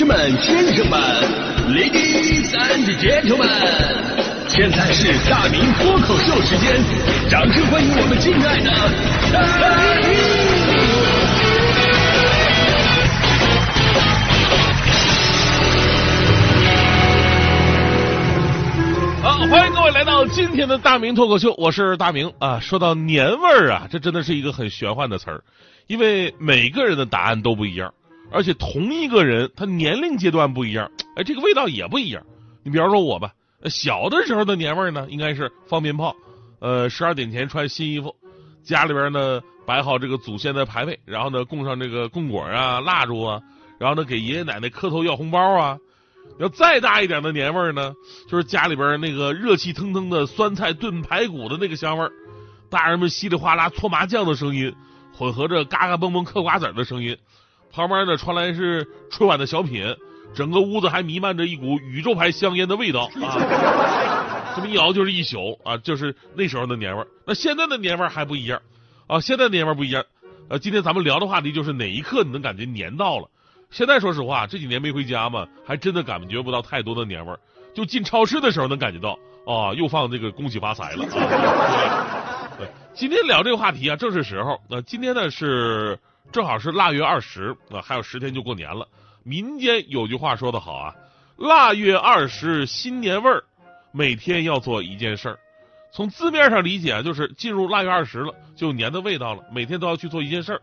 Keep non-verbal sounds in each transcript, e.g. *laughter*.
士们、先生们，Ladies and Gentlemen，现在是大明脱口秀时间，掌声欢迎我们敬爱的大明！好，欢迎各位来到今天的大明脱口秀，我是大明啊。说到年味儿啊，这真的是一个很玄幻的词儿，因为每个人的答案都不一样，而且同一个人他年龄阶段不一样，哎，这个味道也不一样。你比方说我吧，小的时候的年味呢，应该是放鞭炮，呃，十二点前穿新衣服，家里边呢摆好这个祖先的牌位，然后呢供上这个供果啊、蜡烛啊，然后呢给爷爷奶奶磕头要红包啊。要再大一点的年味儿呢，就是家里边那个热气腾腾的酸菜炖排骨的那个香味儿，大人们稀里哗啦搓麻将的声音，混合着嘎嘎嘣嘣嗑瓜子的声音，旁边呢传来是春晚的小品，整个屋子还弥漫着一股宇宙牌香烟的味道 *laughs* 啊！这么一熬就是一宿啊，就是那时候的年味儿。那现在的年味儿还不一样啊，现在的年味儿不一样。呃，今天咱们聊的话题就是哪一刻你能感觉年到了？现在说实话，这几年没回家嘛，还真的感觉不到太多的年味儿。就进超市的时候能感觉到，啊，又放这个恭喜发财了啊！对，今天聊这个话题啊，正是时候。那今天呢是正好是腊月二十，啊，还有十天就过年了。民间有句话说得好啊，腊月二十新年味儿，每天要做一件事儿。从字面上理解，就是进入腊月二十了，就有年的味道了，每天都要去做一件事儿。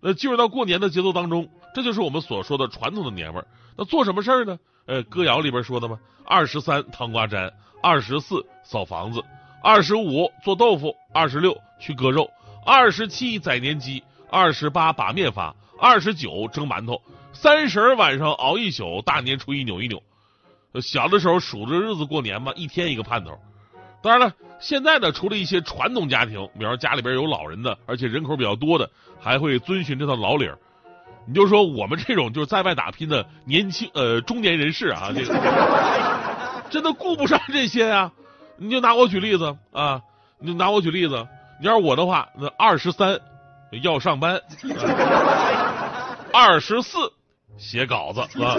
那进入到过年的节奏当中。这就是我们所说的传统的年味儿。那做什么事儿呢？呃，歌谣里边说的嘛，二十三糖瓜粘，二十四扫房子，二十五做豆腐，二十六去割肉，二十七宰年鸡，二十八把面发，二十九蒸馒头，三十晚上熬一宿，大年初一扭一扭。小的时候数着日子过年嘛，一天一个盼头。当然了，现在呢，除了一些传统家庭，比方家里边有老人的，而且人口比较多的，还会遵循这套老理儿。你就说我们这种就是在外打拼的年轻呃中年人士啊，这个 *laughs* 真的顾不上这些呀。你就拿我举例子啊，你就拿我举例子。你要是我的话，那二十三要上班，二十四写稿子。啊，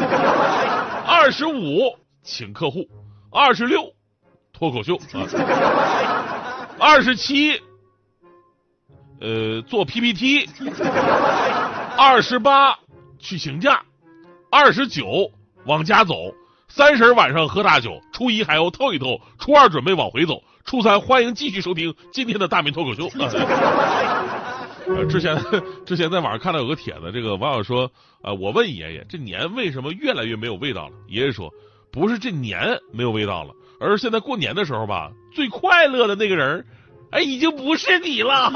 二十五请客户，二十六脱口秀。啊，二十七呃做 PPT。二十八去请假，二十九往家走，三十晚上喝大酒，初一还要透一透，初二准备往回走，初三欢迎继续收听今天的大明脱口秀。呃，之前之前在网上看到有个帖子，这个网友说，呃，我问爷爷，这年为什么越来越没有味道了？爷爷说，不是这年没有味道了，而是现在过年的时候吧，最快乐的那个人，哎，已经不是你了。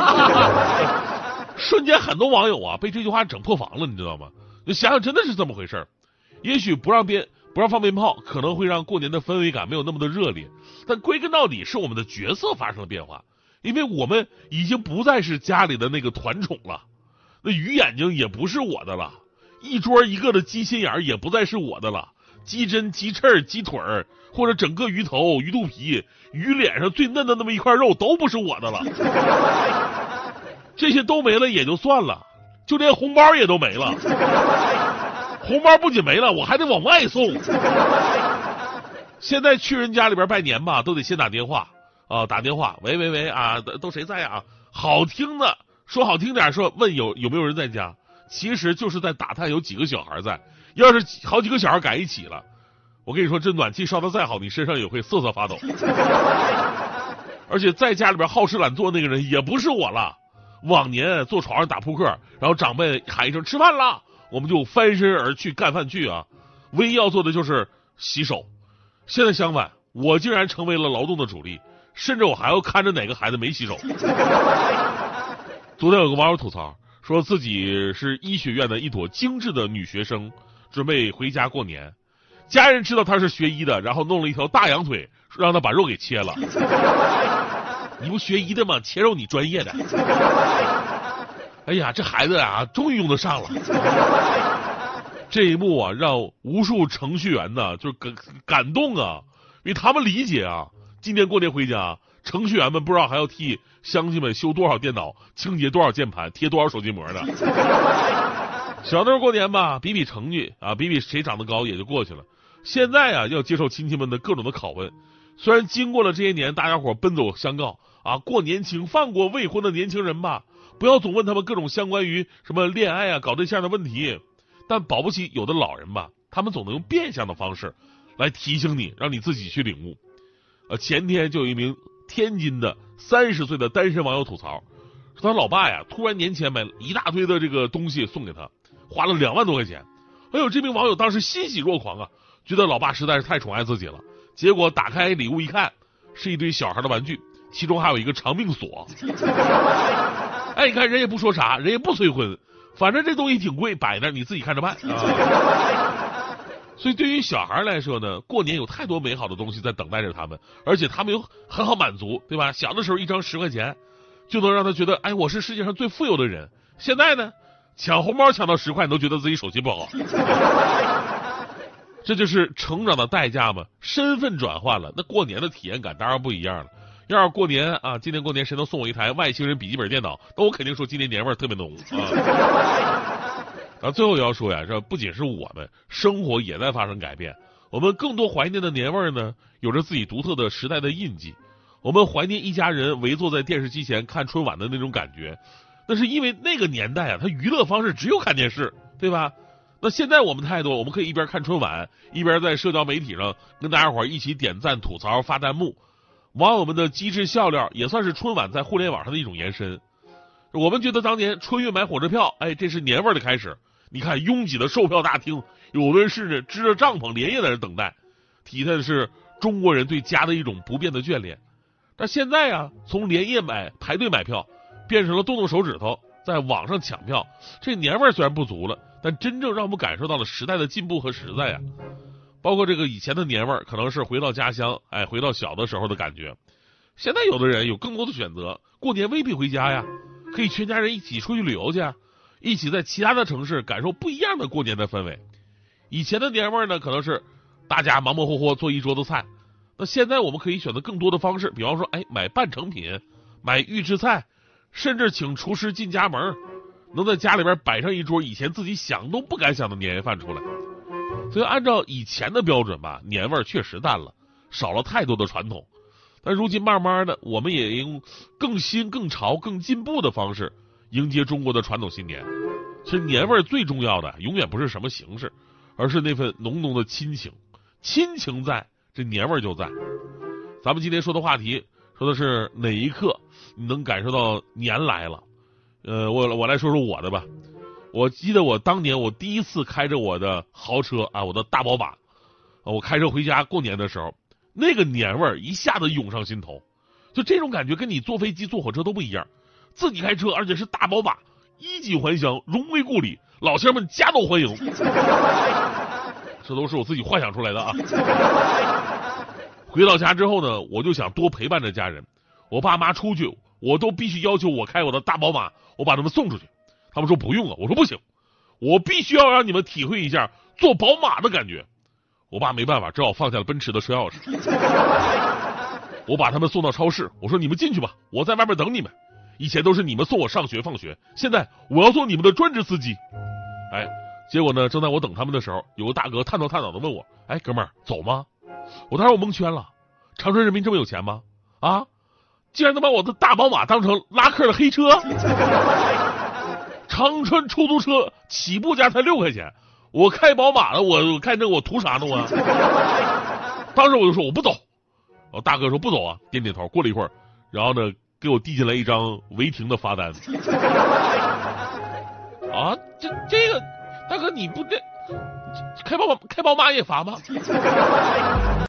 *laughs* 瞬间，很多网友啊被这句话整破防了，你知道吗？就想想，真的是这么回事儿。也许不让鞭不让放鞭炮，可能会让过年的氛围感没有那么的热烈。但归根到底，是我们的角色发生了变化，因为我们已经不再是家里的那个团宠了。那鱼眼睛也不是我的了，一桌一个的鸡心眼也不再是我的了，鸡胗、鸡翅、鸡腿儿，或者整个鱼头、鱼肚皮、鱼脸上最嫩的那么一块肉，都不是我的了。这些都没了也就算了，就连红包也都没了。红包不仅没了，我还得往外送。现在去人家里边拜年吧，都得先打电话啊，打电话，喂喂喂啊，都谁在啊？好听的说好听点，说问有有没有人在家，其实就是在打探有几个小孩在。要是好几个小孩赶一起了，我跟你说，这暖气烧的再好，你身上也会瑟瑟发抖。*laughs* 而且在家里边好吃懒做那个人也不是我了。往年坐床上打扑克，然后长辈喊一声吃饭了，我们就翻身而去干饭去啊。唯一要做的就是洗手。现在相反，我竟然成为了劳动的主力，甚至我还要看着哪个孩子没洗手。昨天有个网友吐槽，说自己是医学院的一朵精致的女学生，准备回家过年。家人知道她是学医的，然后弄了一条大羊腿，让她把肉给切了。*laughs* 你不学医的吗？切肉你专业的。哎呀，这孩子啊，终于用得上了。这一幕啊，让无数程序员呢，就是感感动啊，因为他们理解啊，今年过年回家，程序员们不知道还要替乡亲们修多少电脑，清洁多少键盘，贴多少手机膜呢。*laughs* 小的时候过年吧，比比成绩啊，比比谁长得高也就过去了。现在啊，要接受亲戚们的各种的拷问。虽然经过了这些年，大家伙奔走相告啊，过年轻放过未婚的年轻人吧，不要总问他们各种相关于什么恋爱啊、搞对象的问题。但保不齐有的老人吧，他们总能用变相的方式来提醒你，让你自己去领悟。呃，前天就有一名天津的三十岁的单身网友吐槽，说他老爸呀，突然年前买了一大堆的这个东西送给他，花了两万多块钱。哎呦，这名网友当时欣喜若狂啊，觉得老爸实在是太宠爱自己了。结果打开礼物一看，是一堆小孩的玩具，其中还有一个长命锁。*laughs* 哎，你看人也不说啥，人也不催婚，反正这东西挺贵，摆那你自己看着办。啊、*laughs* 所以对于小孩来说呢，过年有太多美好的东西在等待着他们，而且他们又很好满足，对吧？小的时候一张十块钱就能让他觉得，哎，我是世界上最富有的人。现在呢，抢红包抢到十块，你都觉得自己手气不好。这就是成长的代价嘛，身份转换了，那过年的体验感当然不一样了。要是过年啊，今年过年谁能送我一台外星人笔记本电脑，那我肯定说今年年味特别浓啊。啊，最后要说呀，这不仅是我们，生活也在发生改变。我们更多怀念的年味儿呢，有着自己独特的时代的印记。我们怀念一家人围坐在电视机前看春晚的那种感觉，那是因为那个年代啊，它娱乐方式只有看电视，对吧？那现在我们太多，我们可以一边看春晚，一边在社交媒体上跟大家伙一起点赞、吐槽、发弹幕。网友们的机智笑料也算是春晚在互联网上的一种延伸。我们觉得当年春运买火车票，哎，这是年味儿的开始。你看拥挤的售票大厅，有的人是支着帐篷连夜在这等待，体现的是中国人对家的一种不变的眷恋。但现在啊，从连夜买、排队买票，变成了动动手指头在网上抢票，这年味虽然不足了。但真正让我们感受到了时代的进步和实在呀，包括这个以前的年味儿，可能是回到家乡，哎，回到小的时候的感觉。现在有的人有更多的选择，过年未必回家呀，可以全家人一起出去旅游去，一起在其他的城市感受不一样的过年的氛围。以前的年味儿呢，可能是大家忙忙活活做一桌子菜，那现在我们可以选择更多的方式，比方说，哎，买半成品，买预制菜，甚至请厨师进家门。能在家里边摆上一桌以前自己想都不敢想的年夜饭出来，所以按照以前的标准吧，年味儿确实淡了，少了太多的传统。但如今慢慢的，我们也用更新、更潮、更进步的方式迎接中国的传统新年。其实年味最重要的，永远不是什么形式，而是那份浓浓的亲情。亲情在，这年味就在。咱们今天说的话题，说的是哪一刻你能感受到年来了？呃，我我来说说我的吧。我记得我当年我第一次开着我的豪车啊，我的大宝马，我开车回家过年的时候，那个年味儿一下子涌上心头。就这种感觉，跟你坐飞机、坐火车都不一样。自己开车，而且是大宝马，衣锦还乡，荣归故里，老乡们夹道欢迎。*laughs* 这都是我自己幻想出来的啊。回到家之后呢，我就想多陪伴着家人。我爸妈出去。我都必须要求我开我的大宝马，我把他们送出去。他们说不用啊，我说不行，我必须要让你们体会一下坐宝马的感觉。我爸没办法，只好放下了奔驰的车钥匙。我把他们送到超市，我说你们进去吧，我在外面等你们。以前都是你们送我上学放学，现在我要做你们的专职司机。哎，结果呢，正在我等他们的时候，有个大哥探头探脑的问我：“哎，哥们儿，走吗？”我当时我蒙圈了，长春人民这么有钱吗？啊？竟然能把我的大宝马当成拉客的黑车！*laughs* 长春出租车起步价才六块钱，我开宝马了，我开这我图啥呢我？当时我就说我不走，我大哥说不走啊，点点头。过了一会儿，然后呢给我递进来一张违停的罚单。*laughs* 啊，这这个大哥你不这开宝马开宝马也罚吗？